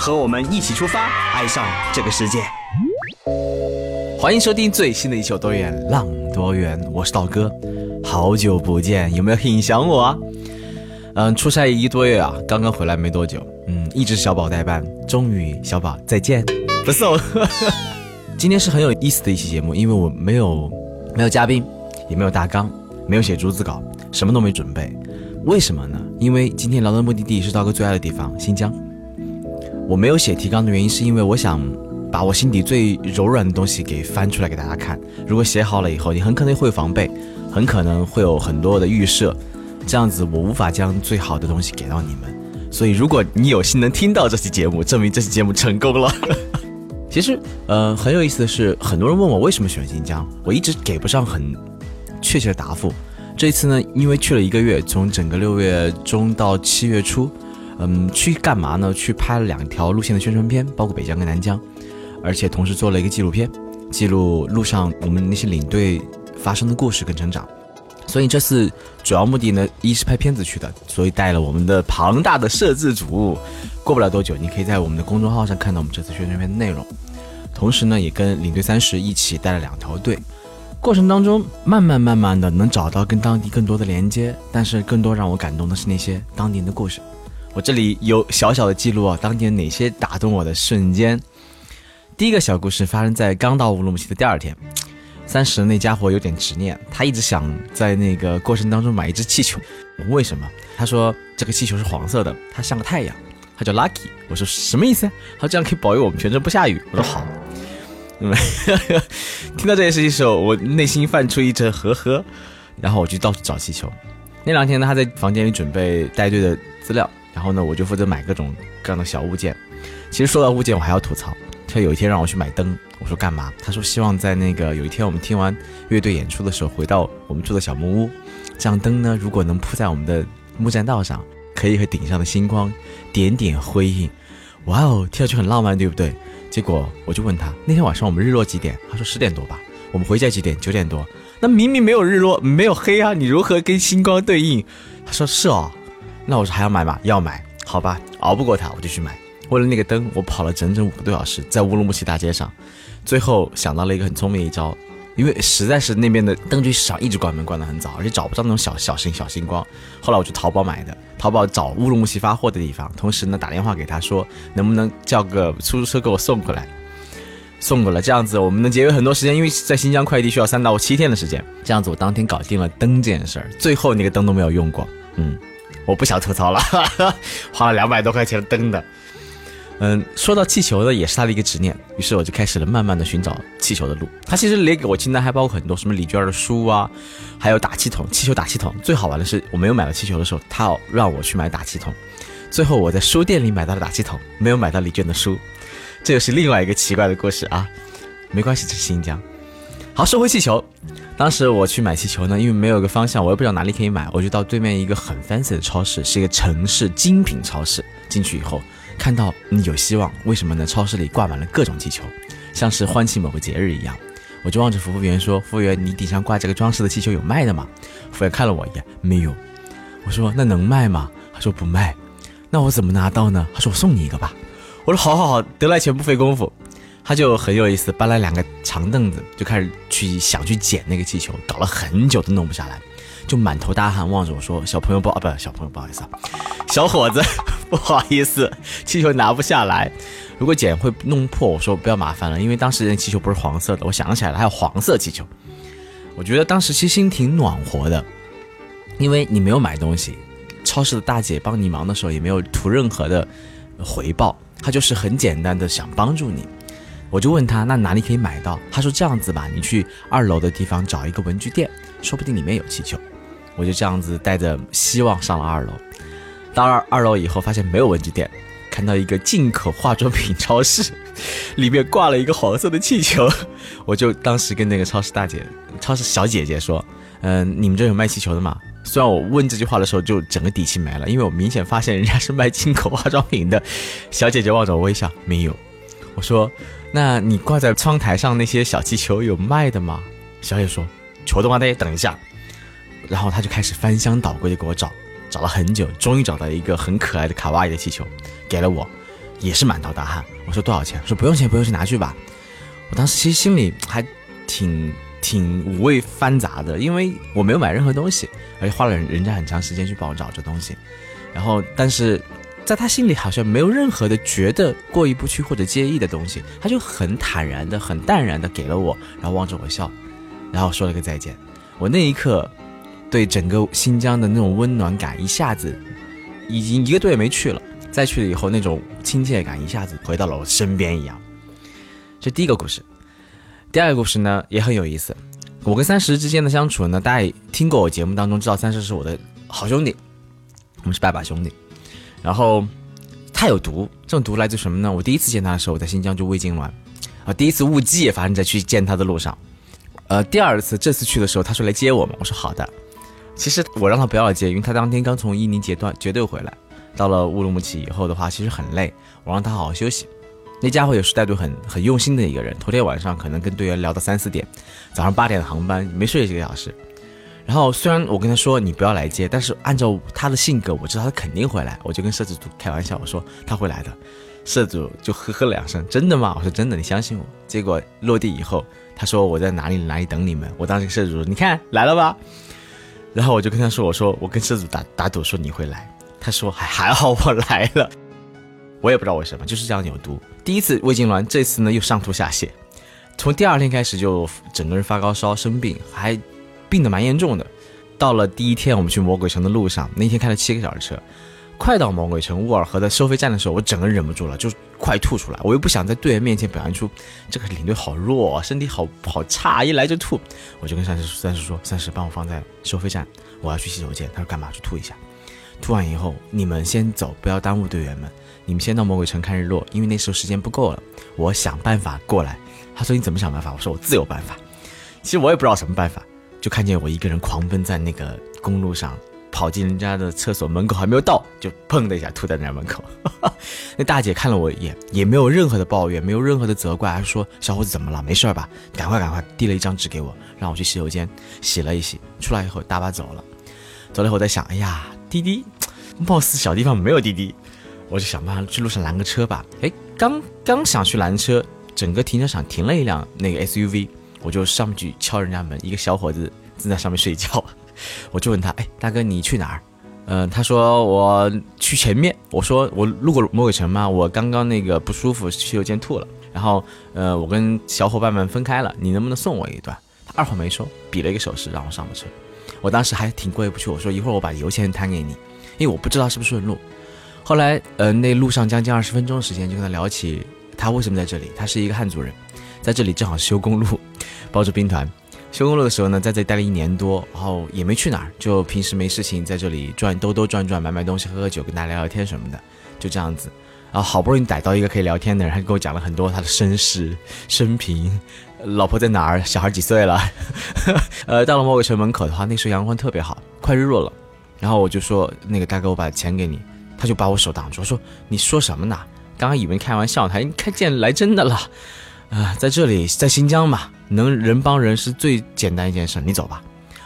和我们一起出发，爱上这个世界。欢迎收听最新的一期《多远浪多远》，我是道哥，好久不见，有没有很想我啊？嗯，出差一个多月啊，刚刚回来没多久，嗯，一直小宝代班，终于小宝再见，不送。今天是很有意思的一期节目，因为我没有没有嘉宾，也没有大纲，没有写逐字稿，什么都没准备。为什么呢？因为今天聊的目的地是道哥最爱的地方——新疆。我没有写提纲的原因，是因为我想把我心底最柔软的东西给翻出来给大家看。如果写好了以后，你很可能会防备，很可能会有很多的预设，这样子我无法将最好的东西给到你们。所以，如果你有幸能听到这期节目，证明这期节目成功了。其实，呃，很有意思的是，很多人问我为什么选新疆，我一直给不上很确切的答复。这一次呢，因为去了一个月，从整个六月中到七月初，嗯，去干嘛呢？去拍了两条路线的宣传片，包括北疆跟南疆，而且同时做了一个纪录片，记录路上我们那些领队发生的故事跟成长。所以这次主要目的呢，一是拍片子去的，所以带了我们的庞大的摄制组。过不了多久，你可以在我们的公众号上看到我们这次宣传片的内容。同时呢，也跟领队三十一起带了两条队。过程当中，慢慢慢慢的能找到跟当地更多的连接，但是更多让我感动的是那些当地人的故事。我这里有小小的记录啊，当年哪些打动我的瞬间。第一个小故事发生在刚到乌鲁木齐的第二天，三十那家伙有点执念，他一直想在那个过程当中买一只气球。为什么？他说这个气球是黄色的，它像个太阳，它叫 Lucky。我说什么意思？他这样可以保佑我们全程不下雨。我说好。听到这件事情的时候，我内心泛出一阵呵呵，然后我就到处找气球。那两天呢，他在房间里准备带队的资料，然后呢，我就负责买各种各样的小物件。其实说到物件，我还要吐槽，他有一天让我去买灯，我说干嘛？他说希望在那个有一天我们听完乐队演出的时候，回到我们住的小木屋，这样灯呢，如果能铺在我们的木栈道上，可以和顶上的星光点点辉映。哇哦，听上去很浪漫，对不对？结果我就问他，那天晚上我们日落几点？他说十点多吧。我们回家几点？九点多。那明明没有日落，没有黑啊，你如何跟星光对应？他说是哦。那我说还要买吗？要买，好吧，熬不过他，我就去买。为了那个灯，我跑了整整五个多小时，在乌鲁木齐大街上。最后想到了一个很聪明一招。因为实在是那边的灯具市场一直关门，关得很早，而且找不到那种小小型小星光。后来我去淘宝买的，淘宝找乌鲁木齐发货的地方，同时呢打电话给他说，能不能叫个出租车给我送过来，送过来，这样子我们能节约很多时间，因为在新疆快递需要三到七天的时间。这样子我当天搞定了灯这件事儿，最后那个灯都没有用过。嗯，我不想吐槽了，花了两百多块钱登的。嗯，说到气球呢，也是他的一个执念。于是我就开始了慢慢的寻找气球的路。他其实列给我清单还包括很多什么李娟的书啊，还有打气筒、气球打气筒。最好玩的是，我没有买到气球的时候，他要让我去买打气筒。最后我在书店里买到了打气筒，没有买到李娟的书。这又是另外一个奇怪的故事啊。没关系，这是新疆。好，说回气球。当时我去买气球呢，因为没有个方向，我也不知道哪里可以买，我就到对面一个很 fancy 的超市，是一个城市精品超市。进去以后。看到你有希望，为什么呢？超市里挂满了各种气球，像是欢庆某个节日一样。我就望着服务员说：“服务员，你顶上挂这个装饰的气球有卖的吗？”服务员看了我一眼，没有。我说：“那能卖吗？”他说：“不卖。”那我怎么拿到呢？他说：“我送你一个吧。”我说：“好好好，得来全不费工夫。”他就很有意思，搬来两个长凳子，就开始去想去捡那个气球，搞了很久都弄不下来。就满头大汗望着我说：“小朋友不啊，不，小朋友不好意思啊，小伙子 不好意思，气球拿不下来，如果捡会弄破。”我说：“不要麻烦了，因为当时那气球不是黄色的。”我想起来了，还有黄色气球。我觉得当时其实心挺暖和的，因为你没有买东西，超市的大姐帮你忙的时候也没有图任何的回报，她就是很简单的想帮助你。我就问他：“那哪里可以买到？”他说：“这样子吧，你去二楼的地方找一个文具店，说不定里面有气球。”我就这样子带着希望上了二楼，到二二楼以后发现没有文具店，看到一个进口化妆品超市，里面挂了一个黄色的气球，我就当时跟那个超市大姐、超市小姐姐说：“嗯，你们这有卖气球的吗？”虽然我问这句话的时候就整个底气没了，因为我明显发现人家是卖进口化妆品的。小姐姐望着我微笑，没有。我说：“那你挂在窗台上那些小气球有卖的吗？”小野说：“求的话，得等一下。”然后他就开始翻箱倒柜的给我找。找了很久，终于找到一个很可爱的卡哇伊的气球，给了我，也是满头大汗。我说多少钱？说不用钱，不用钱，拿去吧。我当时其实心里还挺挺五味翻杂的，因为我没有买任何东西，而且花了人家很长时间去帮我找这东西。然后，但是在他心里好像没有任何的觉得过意不去或者介意的东西，他就很坦然的、很淡然的给了我，然后望着我笑，然后说了个再见。我那一刻。对整个新疆的那种温暖感，一下子已经一个多月没去了，再去了以后，那种亲切感一下子回到了我身边一样。这第一个故事，第二个故事呢也很有意思。我跟三十之间的相处呢，大家也听过我节目当中知道，三十是我的好兄弟，我们是拜把兄弟。然后他有毒，这种毒来自什么呢？我第一次见他的时候，我在新疆就胃痉挛，啊，第一次误记也发生在去见他的路上。呃，第二次这次去的时候，他说来接我们，我说好的。其实我让他不要接，因为他当天刚从伊宁结段绝对回来，到了乌鲁木齐以后的话，其实很累。我让他好好休息。那家伙也是带队很很用心的一个人。头天晚上可能跟队员聊到三四点，早上八点的航班没睡几个小时。然后虽然我跟他说你不要来接，但是按照他的性格，我知道他肯定会来。我就跟摄制组开玩笑，我说他会来的。摄组就呵呵两声，真的吗？我说真的，你相信我。结果落地以后，他说我在哪里哪里等你们。我当时摄制组，你看来了吧。然后我就跟他说：“我说我跟摄主打打赌说你会来。”他说：“还还好我来了。”我也不知道为什么，就是这样有毒。第一次胃痉挛，这次呢又上吐下泻，从第二天开始就整个人发高烧生病，还病得蛮严重的。到了第一天我们去魔鬼城的路上，那天开了七个小时车。快到魔鬼城沃尔河的收费站的时候，我整个人忍不住了，就快吐出来。我又不想在队员面前表现出这个领队好弱，身体好好差，一来就吐。我就跟三十三十说：“三十，帮我放在收费站，我要去洗手间。”他说：“干嘛？去吐一下。”吐完以后，你们先走，不要耽误队员们。你们先到魔鬼城看日落，因为那时候时间不够了。我想办法过来。他说：“你怎么想办法？”我说：“我自有办法。”其实我也不知道什么办法，就看见我一个人狂奔在那个公路上。跑进人家的厕所门口还没有到，就砰的一下吐在人家门口。那大姐看了我一眼，也没有任何的抱怨，没有任何的责怪，还说：“小伙子怎么了？没事吧？赶快赶快！”递了一张纸给我，让我去洗手间洗了一洗。出来以后，大巴走了。走了以后，我在想：“哎呀，滴滴，貌似小地方没有滴滴，我就想办法去路上拦个车吧。”哎，刚刚想去拦车，整个停车场停了一辆那个 SUV，我就上去敲人家门，一个小伙子正在上面睡觉。我就问他，哎，大哥，你去哪儿？嗯，他说我去前面。我说我路过魔鬼城吗？我刚刚那个不舒服，洗手间吐了。然后，呃，我跟小伙伴们分开了，你能不能送我一段？他二话没说，比了一个手势，让我上了车。我当时还挺过意不去，我说一会儿我把油钱摊给你，因为我不知道是不是顺路。后来，呃，那路上将近二十分钟的时间，就跟他聊起他为什么在这里。他是一个汉族人，在这里正好修公路，包着兵团。修公路的时候呢，在这里待了一年多，然后也没去哪儿，就平时没事情在这里转兜兜转转，买买东西，喝喝酒，跟大家聊聊天什么的，就这样子。然后好不容易逮到一个可以聊天的人，还跟我讲了很多他的身世、生平，老婆在哪儿，小孩几岁了。呃，到了魔鬼城门口的话，那时候阳光特别好，快日落了。然后我就说：“那个大哥，我把钱给你。”他就把我手挡住，说：“你说什么呢？刚刚以为开玩笑，他看见来真的了。”啊，在这里，在新疆嘛，能人帮人是最简单一件事。你走吧，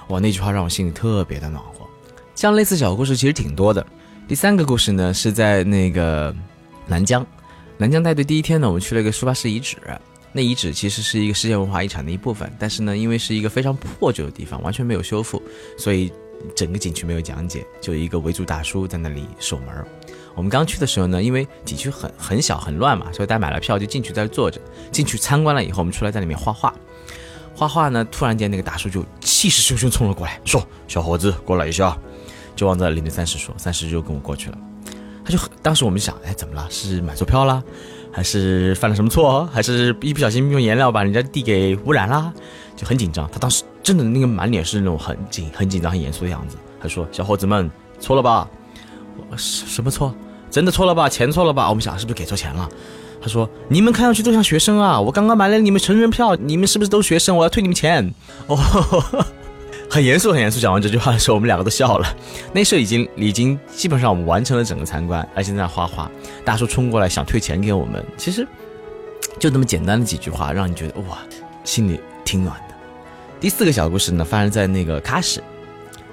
哇，那句话让我心里特别的暖和。像类似小故事其实挺多的。第三个故事呢，是在那个南疆，南疆带队第一天呢，我们去了一个书法室遗址。那遗址其实是一个世界文化遗产的一部分，但是呢，因为是一个非常破旧的地方，完全没有修复，所以整个景区没有讲解，就一个维族大叔在那里守门。我们刚去的时候呢，因为景区很很小很乱嘛，所以大家买了票就进去在这坐着。进去参观了以后，我们出来在里面画画。画画呢，突然间那个大叔就气势汹汹冲了过来，说：“小伙子，过来一下。”就往这领队三十说，三十就跟我过去了。他就当时我们想，哎，怎么了？是买错票了，还是犯了什么错？还是一不小心用颜料把人家地给污染了？就很紧张。他当时真的那个满脸是那种很紧、很紧张、很严肃的样子。他说：“小伙子们，错了吧？什什么错？”真的错了吧？钱错了吧？我们想是不是给错钱了？他说你们看上去都像学生啊，我刚刚买了你们成人票，你们是不是都学生？我要退你们钱。哦，很严肃很严肃。讲完这句话的时候，我们两个都笑了。那时候已经已经基本上我们完成了整个参观，而且在那画画，大叔冲过来想退钱给我们。其实就那么简单的几句话，让你觉得哇，心里挺暖的。第四个小故事呢，发生在那个喀什。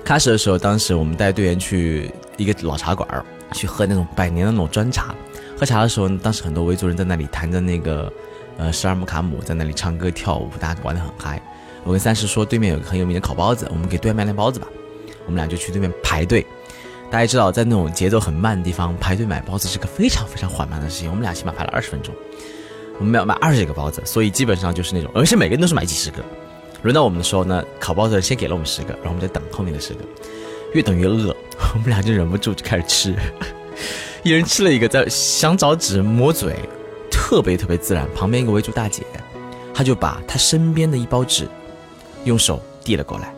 喀什的时候，当时我们带队员去一个老茶馆儿。去喝那种百年的那种砖茶，喝茶的时候，当时很多维族人在那里弹着那个，呃，十二木卡姆，在那里唱歌跳舞，大家玩得很嗨。我跟三十说，对面有个很有名的烤包子，我们给对面买点包子吧。我们俩就去对面排队。大家知道，在那种节奏很慢的地方排队买包子是个非常非常缓慢的事情。我们俩起码排了二十分钟，我们要买二十几个包子，所以基本上就是那种，而且每个人都是买几十个。轮到我们的时候呢，烤包子先给了我们十个，然后我们在等后面的十个。越等越饿，我们俩就忍不住就开始吃，一人吃了一个，在想找纸抹嘴，特别特别自然。旁边一个维族大姐，她就把她身边的一包纸，用手递了过来，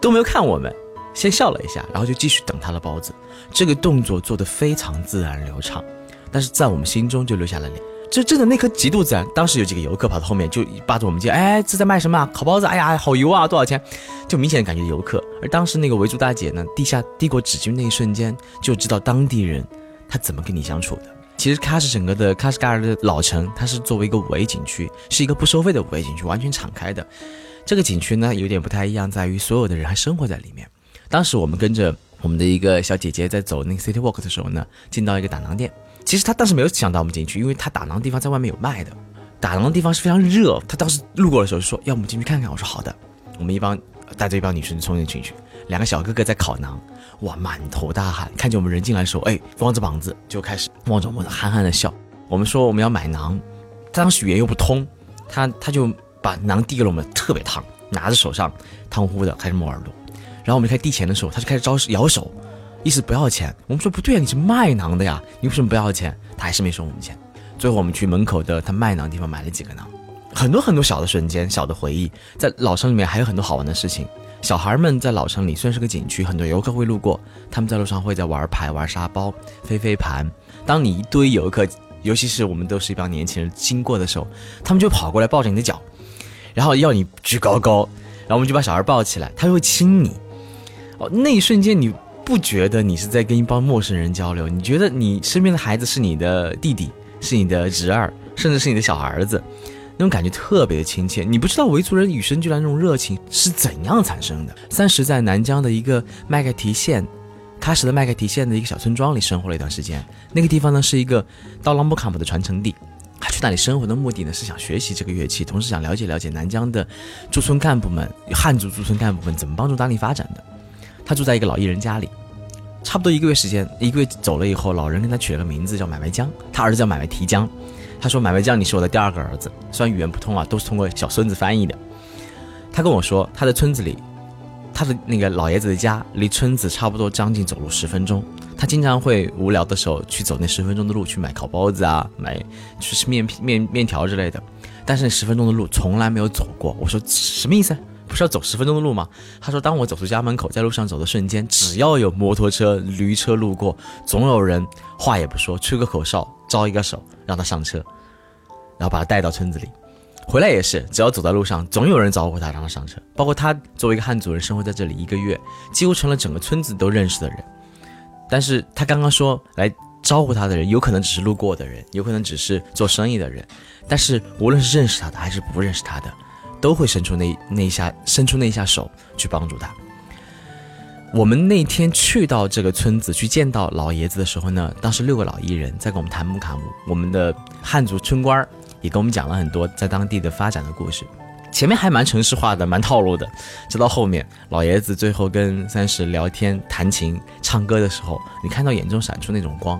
都没有看我们，先笑了一下，然后就继续等她的包子。这个动作做得非常自然流畅，但是在我们心中就留下了脸。这真的那颗极度自然。当时有几个游客跑到后面，就扒着我们肩，哎，这在卖什么？烤包子？哎呀，好油啊，多少钱？就明显感觉游客。而当时那个维族大姐呢，地下递过纸巾那一瞬间，就知道当地人他怎么跟你相处的。其实喀什整个的喀什噶尔的老城，它是作为一个五 A 景区，是一个不收费的五 A 景区，完全敞开的。这个景区呢，有点不太一样，在于所有的人还生活在里面。当时我们跟着我们的一个小姐姐在走那个 City Walk 的时候呢，进到一个打囊店。其实他当时没有想到我们进去，因为他打囊地方在外面有卖的，打囊地方是非常热。他当时路过的时候就说：“要我们进去看看。”我说：“好的。”我们一帮带着一帮女生冲进去，两个小哥哥在烤馕，哇，满头大汗。看见我们人进来的时候，哎，光着膀子就开始望着我们憨憨的笑。我们说我们要买馕，他当时语言又不通，他他就把馕递给了我们，特别烫，拿着手上烫乎的开始摸耳朵。然后我们开始递钱的时候，他就开始招摇手。意思不要钱，我们说不对啊，你是卖馕的呀，你为什么不要钱？他还是没收我们钱。最后我们去门口的他卖馕地方买了几个馕，很多很多小的瞬间、小的回忆，在老城里面还有很多好玩的事情。小孩们在老城里虽然是个景区，很多游客会路过，他们在路上会在玩牌、玩沙包、飞飞盘。当你一堆游客，尤其是我们都是一帮年轻人经过的时候，他们就跑过来抱着你的脚，然后要你举高高，然后我们就把小孩抱起来，他就会亲你。哦，那一瞬间你。不觉得你是在跟一帮陌生人交流？你觉得你身边的孩子是你的弟弟，是你的侄儿，甚至是你的小儿子，那种感觉特别的亲切。你不知道维族人与生俱来那种热情是怎样产生的。三十在南疆的一个麦盖提县，喀什的麦盖提县的一个小村庄里生活了一段时间。那个地方呢是一个刀郎布卡姆的传承地。他去那里生活的目的呢是想学习这个乐器，同时想了解了解南疆的驻村干部们、汉族驻村干部们怎么帮助当地发展的。他住在一个老艺人家里。差不多一个月时间，一个月走了以后，老人给他取了个名字叫买卖江，他儿子叫买卖提江。他说：“买卖江，你是我的第二个儿子。虽然语言不通啊，都是通过小孙子翻译的。”他跟我说，他的村子里，他的那个老爷子的家离村子差不多将近走路十分钟。他经常会无聊的时候去走那十分钟的路去买烤包子啊，买去吃面面面条之类的。但是那十分钟的路从来没有走过。我说什么意思？不是要走十分钟的路吗？他说：“当我走出家门口，在路上走的瞬间，只要有摩托车、驴车路过，总有人话也不说，吹个口哨，招一个手，让他上车，然后把他带到村子里。回来也是，只要走在路上，总有人招呼他，让他上车。包括他作为一个汉族人，生活在这里一个月，几乎成了整个村子都认识的人。但是他刚刚说来招呼他的人，有可能只是路过的人，有可能只是做生意的人。但是无论是认识他的还是不认识他的。”都会伸出那那一下，伸出那一下手去帮助他。我们那天去到这个村子去见到老爷子的时候呢，当时六个老艺人在跟我们谈木卡姆，我们的汉族村官也跟我们讲了很多在当地的发展的故事。前面还蛮城市化的，蛮套路的，直到后面老爷子最后跟三十聊天、弹琴、唱歌的时候，你看到眼中闪出那种光。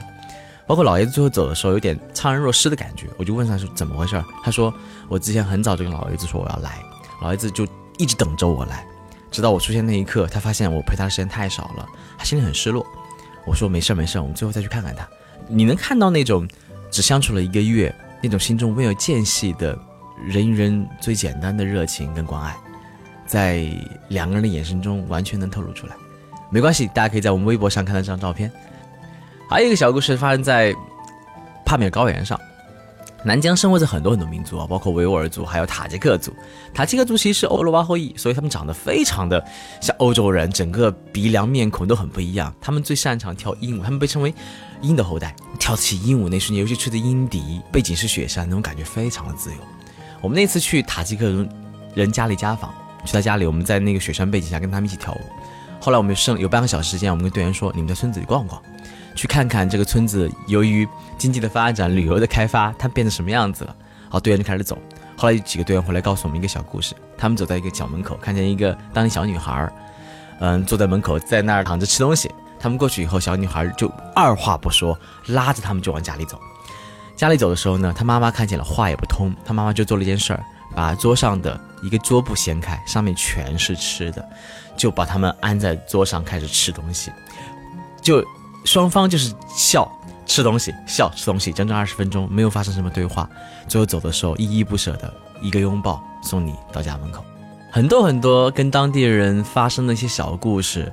包括老爷子最后走的时候，有点怅然若失的感觉。我就问他说：“怎么回事？”他说：“我之前很早就跟老爷子说我要来，老爷子就一直等着我来，直到我出现那一刻，他发现我陪他的时间太少了，他心里很失落。”我说：“没事没事，我们最后再去看看他。”你能看到那种只相处了一个月，那种心中未有间隙的人与人最简单的热情跟关爱，在两个人的眼神中完全能透露出来。没关系，大家可以在我们微博上看到这张照片。还有一个小故事发生在帕米尔高原上。南疆生活着很多很多民族啊，包括维吾尔族，还有塔吉克族。塔吉克族其实是欧罗巴后裔，所以他们长得非常的像欧洲人，整个鼻梁、面孔都很不一样。他们最擅长跳鹰舞，他们被称为鹰的后代。跳起鹰舞那瞬间，尤其吹着鹰笛，背景是雪山，那种感觉非常的自由。我们那次去塔吉克人家里家访，去他家里，我们在那个雪山背景下跟他们一起跳舞。后来我们剩有半个小时时间，我们跟队员说：“你们在村子里逛逛。”去看看这个村子，由于经济的发展、旅游的开发，它变成什么样子了？好，队员就开始走。后来有几个队员回来告诉我们一个小故事：他们走在一个小门口，看见一个当地小女孩，嗯，坐在门口，在那儿躺着吃东西。他们过去以后，小女孩就二话不说，拉着他们就往家里走。家里走的时候呢，他妈妈看见了，话也不通。他妈妈就做了一件事儿，把桌上的一个桌布掀开，上面全是吃的，就把他们安在桌上开始吃东西，就。双方就是笑吃东西，笑吃东西，整整二十分钟没有发生什么对话。最后走的时候，依依不舍的一个拥抱送你到家门口。很多很多跟当地人发生的一些小故事，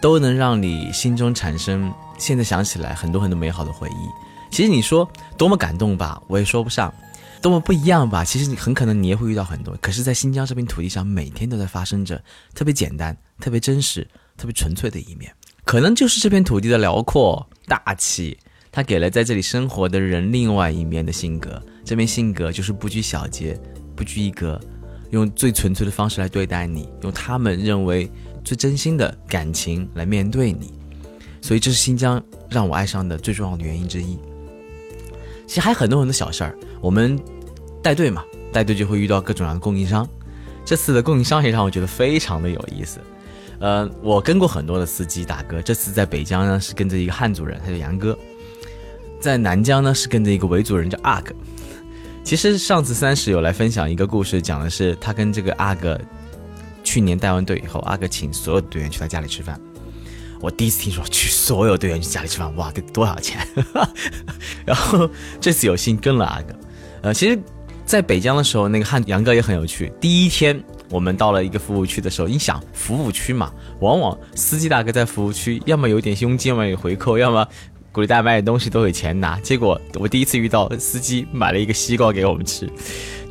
都能让你心中产生现在想起来很多很多美好的回忆。其实你说多么感动吧，我也说不上；多么不一样吧，其实你很可能你也会遇到很多。可是，在新疆这片土地上，每天都在发生着特别简单、特别真实、特别纯粹的一面。可能就是这片土地的辽阔大气，它给了在这里生活的人另外一面的性格。这面性格就是不拘小节，不拘一格，用最纯粹的方式来对待你，用他们认为最真心的感情来面对你。所以这是新疆让我爱上的最重要的原因之一。其实还有很多很多小事儿，我们带队嘛，带队就会遇到各种各样的供应商。这次的供应商也让我觉得非常的有意思。呃，我跟过很多的司机大哥，这次在北疆呢是跟着一个汉族人，他叫杨哥；在南疆呢是跟着一个维族人叫阿哥。其实上次三十有来分享一个故事，讲的是他跟这个阿哥去年带完队以后，阿哥请所有队员去他家里吃饭。我第一次听说去所有队员去家里吃饭，哇，得多少钱？然后这次有幸跟了阿哥。呃，其实，在北疆的时候，那个汉杨哥也很有趣。第一天。我们到了一个服务区的时候，你想服务区嘛，往往司机大哥在服务区，要么有点佣金，要么有回扣，要么鼓励大家买点东西都有钱拿。结果我第一次遇到司机买了一个西瓜给我们吃，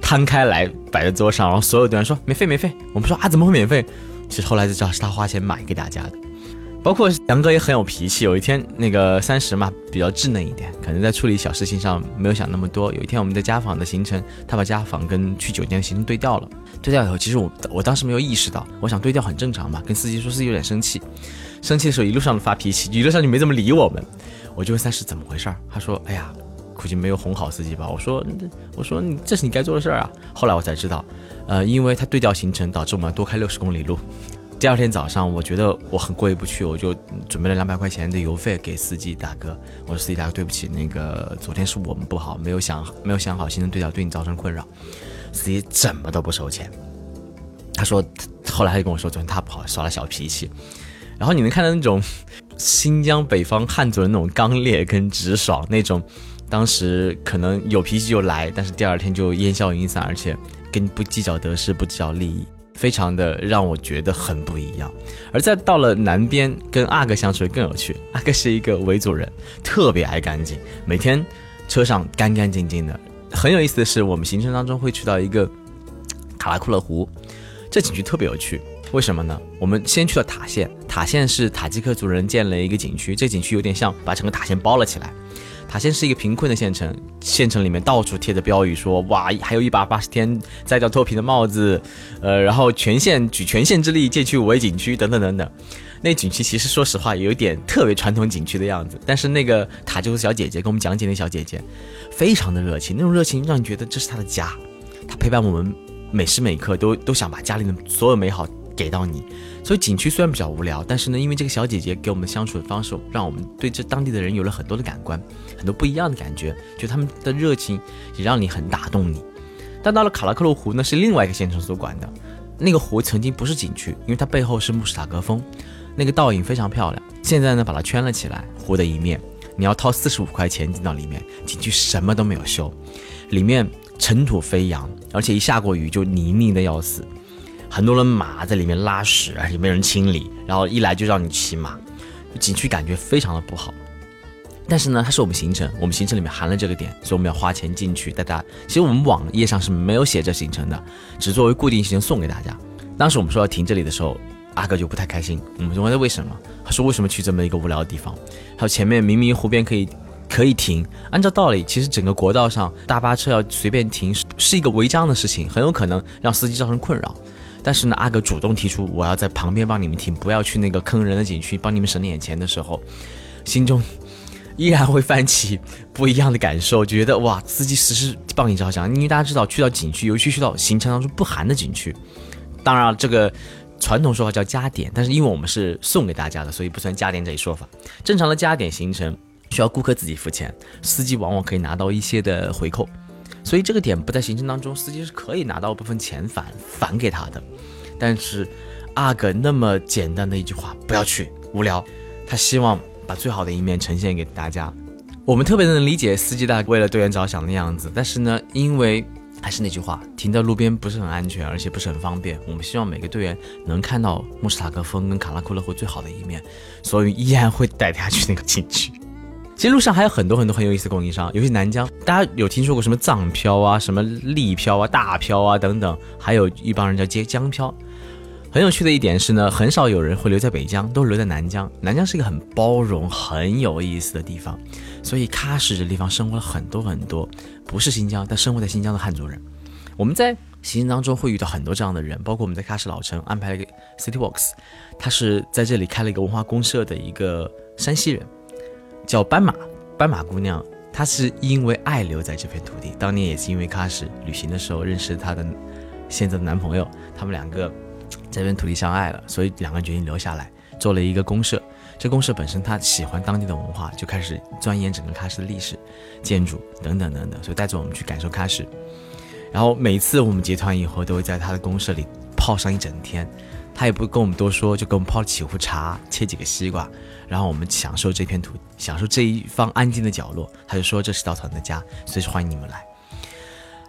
摊开来摆在桌上，然后所有队员说免费免费。我们说啊怎么会免费？其实后来才知道是他花钱买给大家的。包括杨哥也很有脾气。有一天那个三十嘛，比较稚嫩一点，可能在处理小事情上没有想那么多。有一天我们在家访的行程，他把家访跟去酒店的行程对调了。对调以后，其实我我当时没有意识到，我想对调很正常嘛，跟司机说司机有点生气，生气的时候一路上发脾气，一路上就没怎么理我们。我就问三十怎么回事儿，他说：“哎呀，估计没有哄好司机吧。”我说：“我说你这是你该做的事儿啊。”后来我才知道，呃，因为他对调行程导致我们多开六十公里路。第二天早上，我觉得我很过意不去，我就准备了两百块钱的油费给司机大哥。我说：“司机大哥，对不起，那个昨天是我们不好，没有想没有想好行程对调，对你造成困扰。”司机怎么都不收钱。他说，后来他就跟我说，昨天他跑，耍了小脾气。然后你能看到那种新疆北方汉族的那种刚烈跟直爽，那种当时可能有脾气就来，但是第二天就烟消云散，而且跟不计较得失，不计较利益。非常的让我觉得很不一样，而在到了南边跟阿哥相处更有趣。阿哥是一个维族人，特别爱干净，每天车上干干净净的。很有意思的是，我们行程当中会去到一个卡拉库勒湖，这景区特别有趣。为什么呢？我们先去了塔县，塔县是塔吉克族人建了一个景区，这景区有点像把整个塔县包了起来。塔县是一个贫困的县城，县城里面到处贴着标语，说哇，还有一把八十天摘掉脱皮的帽子，呃，然后全县举全县之力建区五 A 景区等等等等。那景区其实说实话有一点特别传统景区的样子，但是那个塔就是小姐姐跟我们讲解那小姐姐，非常的热情，那种热情让你觉得这是她的家，她陪伴我们每时每刻都都想把家里的所有美好。给到你，所以景区虽然比较无聊，但是呢，因为这个小姐姐给我们相处的方式，让我们对这当地的人有了很多的感官，很多不一样的感觉，就他们的热情也让你很打动你。但到了卡拉克鲁湖呢，是另外一个县城所管的，那个湖曾经不是景区，因为它背后是穆斯塔格峰，那个倒影非常漂亮。现在呢，把它圈了起来，湖的一面，你要掏四十五块钱进到里面，景区什么都没有修，里面尘土飞扬，而且一下过雨就泥泞的要死。很多人马在里面拉屎，也没人清理，然后一来就让你骑马，景区感觉非常的不好。但是呢，它是我们行程，我们行程里面含了这个点，所以我们要花钱进去带大家。其实我们网页上是没有写这行程的，只作为固定行程送给大家。当时我们说要停这里的时候，阿哥就不太开心。我们问他为什么，他说为什么去这么一个无聊的地方？还有前面明明湖边可以可以停，按照道理，其实整个国道上大巴车要随便停是是一个违章的事情，很有可能让司机造成困扰。但是呢，阿哥主动提出我要在旁边帮你们停，不要去那个坑人的景区，帮你们省点钱的时候，心中依然会泛起不一样的感受，觉得哇，司机实时帮你着想。因为大家知道，去到景区，尤其去到行程当中不含的景区，当然这个传统说法叫加点，但是因为我们是送给大家的，所以不算加点这一说法。正常的加点行程需要顾客自己付钱，司机往往可以拿到一些的回扣。所以这个点不在行程当中，司机是可以拿到部分钱返返给他的。但是阿哥那么简单的一句话，不要去，无聊。他希望把最好的一面呈现给大家。我们特别能理解司机大为了队员着想的样子，但是呢，因为还是那句话，停在路边不是很安全，而且不是很方便。我们希望每个队员能看到穆斯塔格峰跟卡拉库勒湖最好的一面，所以依然会带大家去那个景区。其实路上还有很多很多很有意思的供应商，尤其南疆，大家有听说过什么藏漂啊、什么丽漂啊、大漂啊等等，还有一帮人叫接江漂。很有趣的一点是呢，很少有人会留在北疆，都留在南疆。南疆是一个很包容、很有意思的地方，所以喀什这地方生活了很多很多不是新疆但生活在新疆的汉族人。我们在行程当中会遇到很多这样的人，包括我们在喀什老城安排了一个 City Walks，他是在这里开了一个文化公社的一个山西人。叫斑马，斑马姑娘，她是因为爱留在这片土地，当年也是因为喀什旅行的时候认识她的现在的男朋友，他们两个在这片土地相爱了，所以两个人决定留下来，做了一个公社。这公社本身他喜欢当地的文化，就开始钻研整个喀什的历史、建筑等等等等，所以带着我们去感受喀什。然后每次我们结团以后，都会在他的公社里泡上一整天，他也不跟我们多说，就给我们泡了几壶茶，切几个西瓜。然后我们享受这片土，享受这一方安静的角落。他就说这是稻草人的家，随时欢迎你们来。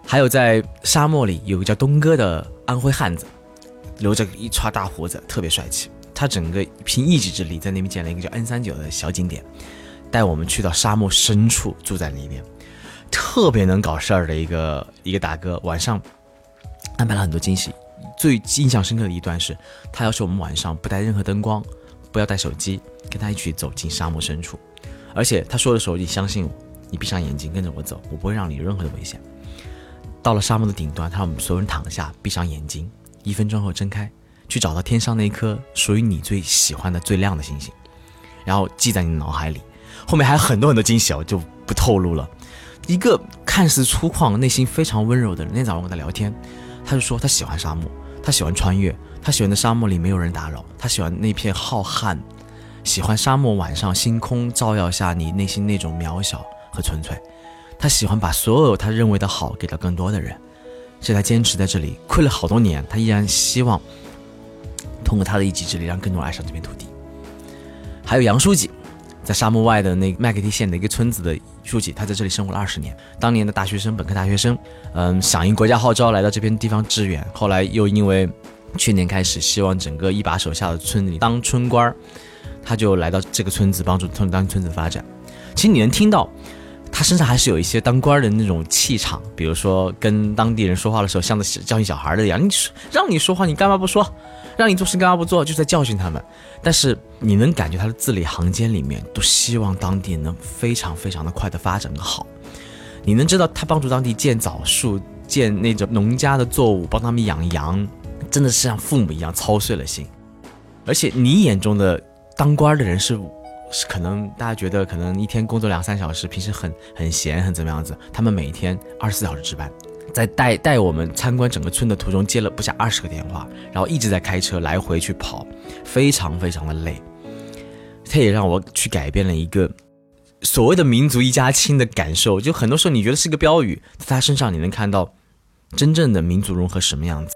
还有在沙漠里有个叫东哥的安徽汉子，留着一撮大胡子，特别帅气。他整个凭一己之力在那边建了一个叫 N 三九的小景点，带我们去到沙漠深处住在里面，特别能搞事儿的一个一个大哥。晚上安排了很多惊喜，最印象深刻的一段是他要求我们晚上不带任何灯光。不要带手机，跟他一起走进沙漠深处。而且他说的时候，你相信我，你闭上眼睛跟着我走，我不会让你有任何的危险。到了沙漠的顶端，他让我们所有人躺下，闭上眼睛，一分钟后睁开，去找到天上那颗属于你最喜欢的最亮的星星，然后记在你脑海里。后面还有很多很多惊喜，我就不透露了。一个看似粗犷、内心非常温柔的人，那天早上我跟他聊天，他就说他喜欢沙漠，他喜欢穿越。他喜欢的沙漠里没有人打扰，他喜欢那片浩瀚，喜欢沙漠晚上星空照耀下你内心那种渺小和纯粹。他喜欢把所有他认为的好给到更多的人，所以他坚持在这里困了好多年，他依然希望通过他的一己之力让更多人爱上这片土地。还有杨书记，在沙漠外的那麦克蒂县的一个村子的书记，他在这里生活了二十年。当年的大学生，本科大学生，嗯，响应国家号召来到这片地方支援，后来又因为。去年开始，希望整个一把手下的村里当村官儿，他就来到这个村子帮助村当村子发展。其实你能听到，他身上还是有一些当官的那种气场。比如说跟当地人说话的时候，像在教训小孩的一样。你说让你说话，你干嘛不说？让你做事干嘛不做？就在教训他们。但是你能感觉他的字里行间里面都希望当地能非常非常的快的发展的好。你能知道他帮助当地建枣树，建那种农家的作物，帮他们养羊。真的是像父母一样操碎了心，而且你眼中的当官的人是，是可能大家觉得可能一天工作两三小时，平时很很闲很怎么样子，他们每天二十四小时值班，在带带我们参观整个村的途中接了不下二十个电话，然后一直在开车来回去跑，非常非常的累。他也让我去改变了一个所谓的民族一家亲的感受，就很多时候你觉得是个标语，在他身上你能看到真正的民族融合什么样子。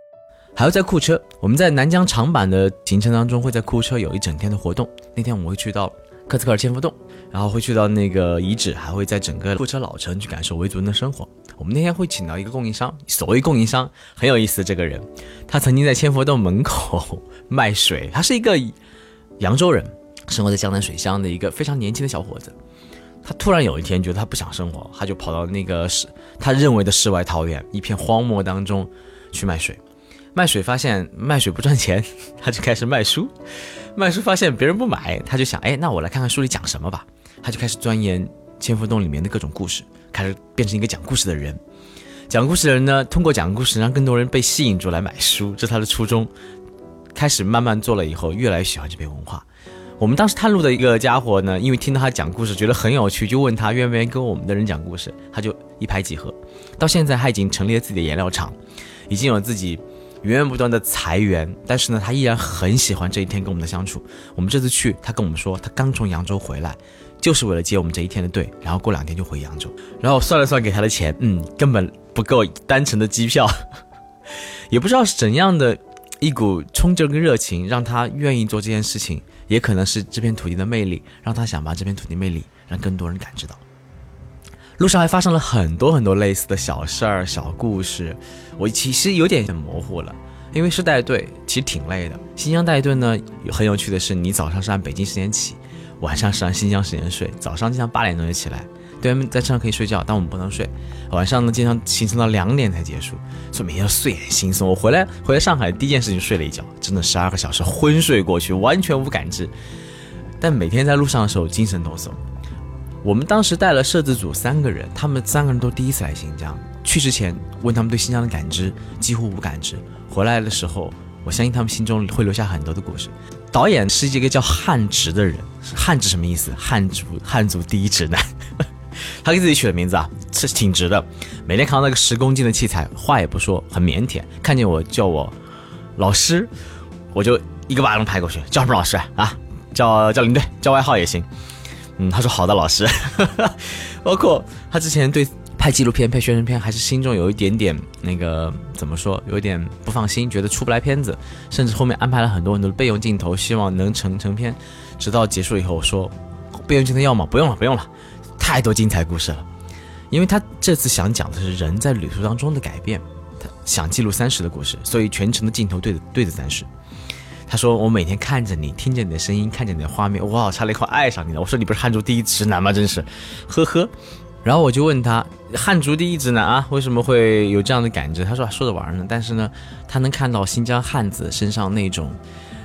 还要在库车，我们在南疆长坂的行程当中，会在库车有一整天的活动。那天我们会去到克孜克尔千佛洞，然后会去到那个遗址，还会在整个库车老城去感受维族人的生活。我们那天会请到一个供应商，所谓供应商很有意思，这个人他曾经在千佛洞门口卖水，他是一个扬州人，生活在江南水乡的一个非常年轻的小伙子。他突然有一天觉得他不想生活，他就跑到那个世他认为的世外桃源一片荒漠当中去卖水。卖水发现卖水不赚钱，他就开始卖书。卖书发现别人不买，他就想，哎，那我来看看书里讲什么吧。他就开始钻研千佛洞里面的各种故事，开始变成一个讲故事的人。讲故事的人呢，通过讲故事让更多人被吸引住来买书，这是他的初衷。开始慢慢做了以后，越来越喜欢这篇文化。我们当时探路的一个家伙呢，因为听到他讲故事觉得很有趣，就问他愿不愿意跟我们的人讲故事，他就一拍即合。到现在他已经成立了自己的颜料厂，已经有自己源源不断的财源，但是呢，他依然很喜欢这一天跟我们的相处。我们这次去，他跟我们说，他刚从扬州回来，就是为了接我们这一天的队，然后过两天就回扬州。然后算了算给他的钱，嗯，根本不够单程的机票，也不知道是怎样的一股冲劲跟热情，让他愿意做这件事情。也可能是这片土地的魅力，让他想把这片土地魅力让更多人感知到。路上还发生了很多很多类似的小事儿、小故事，我其实有点模糊了，因为是带队，其实挺累的。新疆带队呢，很有趣的是，你早上是按北京时间起，晚上是按新疆时间睡，早上经常八点钟就起来。队员们在车上可以睡觉，但我们不能睡。晚上呢，经常行程到两点才结束，所以每天要睡很轻松。我回来回来上海，第一件事情睡了一觉，真的十二个小时昏睡过去，完全无感知。但每天在路上的时候精神抖擞。我们当时带了摄制组三个人，他们三个人都第一次来新疆。去之前问他们对新疆的感知，几乎无感知。回来的时候，我相信他们心中会留下很多的故事。导演是一个叫汉直的人，汉直什么意思？汉族汉族第一直男。他给自己取的名字啊，是挺直的。每天扛那个十公斤的器材，话也不说，很腼腆。看见我叫我老师，我就一个巴掌拍过去，叫什么老师啊？叫叫领队，叫外号也行。嗯，他说好的，老师。包括他之前对拍纪录片、拍宣传片，还是心中有一点点那个怎么说，有一点不放心，觉得出不来片子，甚至后面安排了很多很多备用镜头，希望能成成片。直到结束以后我说，备用镜头要吗？不用了，不用了。太多精彩故事了，因为他这次想讲的是人在旅途当中的改变，他想记录三十的故事，所以全程的镜头对着对着三十。他说：“我每天看着你，听着你的声音，看着你的画面，哇，差了一块爱上你了。”我说：“你不是汉族第一直男吗？真是，呵呵。”然后我就问他：“汉族第一直男啊，为什么会有这样的感觉？”他说：“说着玩呢，但是呢，他能看到新疆汉子身上那种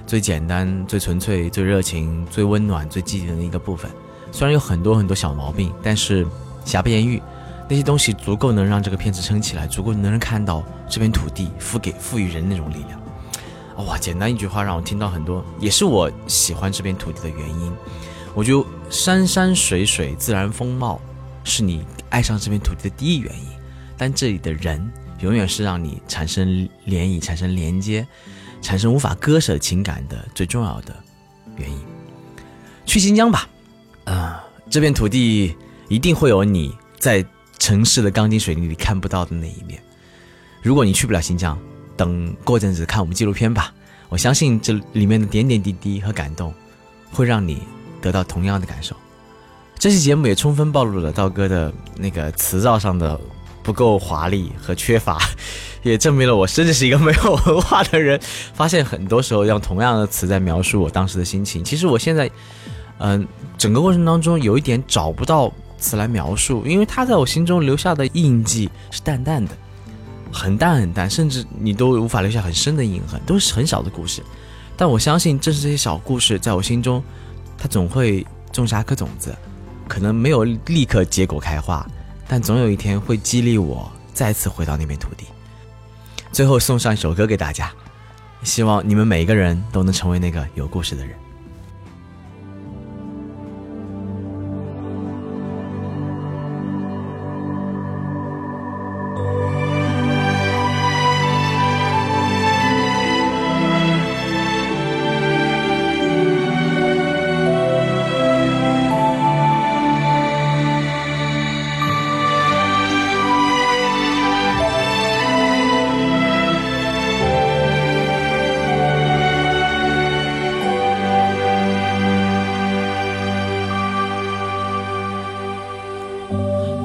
最简单、最纯粹、最热情、最温暖、最积极的一个部分。”虽然有很多很多小毛病，但是瑕不掩瑜，那些东西足够能让这个片子撑起来，足够能人看到这片土地赋给赋予人那种力量。哇，简单一句话让我听到很多，也是我喜欢这片土地的原因。我觉得山山水水自然风貌是你爱上这片土地的第一原因，但这里的人永远是让你产生涟漪、产生连接、产生无法割舍情感的最重要的原因。去新疆吧。啊，这片土地一定会有你在城市的钢筋水泥里看不到的那一面。如果你去不了新疆，等过阵子看我们纪录片吧。我相信这里面的点点滴滴和感动，会让你得到同样的感受。这期节目也充分暴露了道哥的那个词造上的不够华丽和缺乏，也证明了我真的是一个没有文化的人。发现很多时候用同样的词在描述我当时的心情。其实我现在。嗯，整个过程当中有一点找不到词来描述，因为他在我心中留下的印记是淡淡的，很淡很淡，甚至你都无法留下很深的印痕，都是很小的故事。但我相信，正是这些小故事，在我心中，它总会种下一颗种子，可能没有立刻结果开花，但总有一天会激励我再次回到那片土地。最后送上一首歌给大家，希望你们每一个人都能成为那个有故事的人。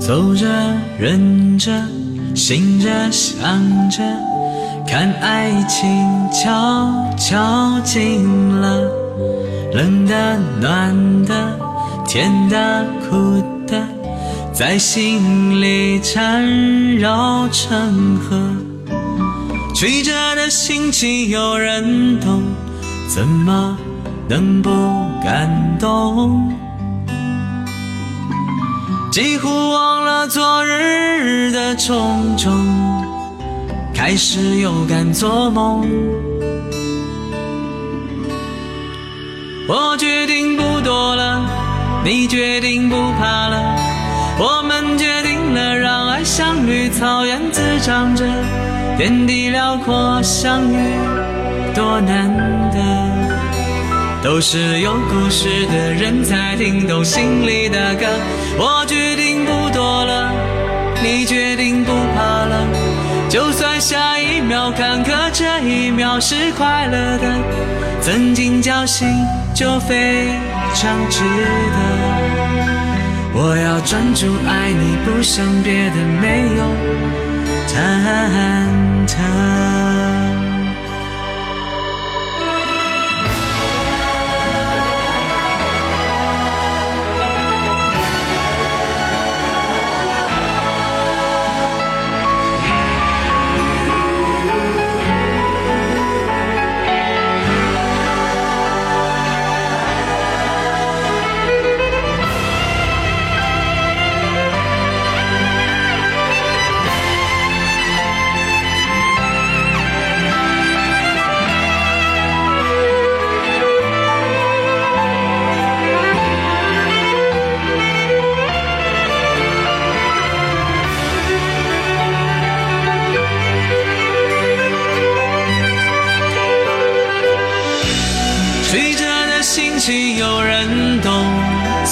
走着，忍着，醒着，想着，看爱情悄悄近了，冷的，暖的，甜的，苦的，在心里缠绕成河。曲折的心情有人懂，怎么能不感动？几乎忘了昨日的种种，开始又敢做梦。我决定不躲了，你决定不怕了，我们决定了，让爱像绿草原滋长着，天地辽阔，相遇多难得。都是有故事的人才听懂心里的歌。我决定不躲了，你决定不怕了。就算下一秒坎坷，这一秒是快乐的。曾经侥幸就非常值得。我要专注爱你，不想别的，没有忐忑。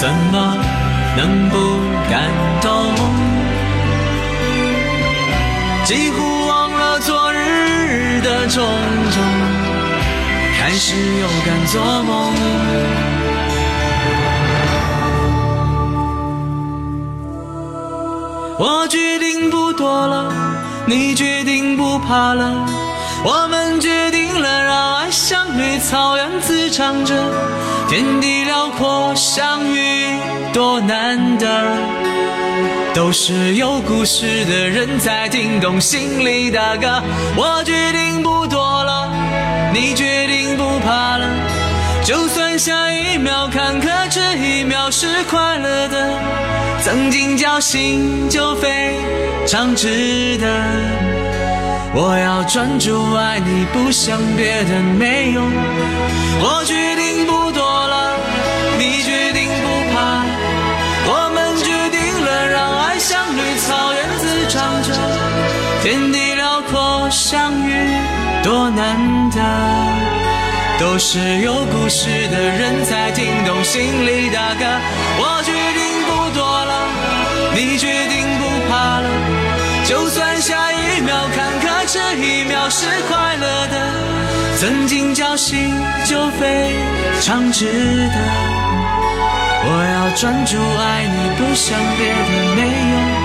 怎么能不感动？几乎忘了昨日的种种，开始又敢做梦。我决定不躲了，你决定不怕了，我们决定了，让爱像绿草原滋长着，天地辽阔，相遇多难得。都是有故事的人才听懂心里的歌。我决定不躲了，你决定不怕了，就算下一秒坎坷，这一秒是快乐的。曾经侥幸就非常值得。我要专注爱你，不想别的，没有。我决定不天地辽阔，相遇多难得。都是有故事的人才听懂心里的歌。我决定不躲了，你决定不怕了。就算下一秒坎坷，这一秒是快乐的。曾经侥幸就非常值得。我要专注爱你，不想别的，没有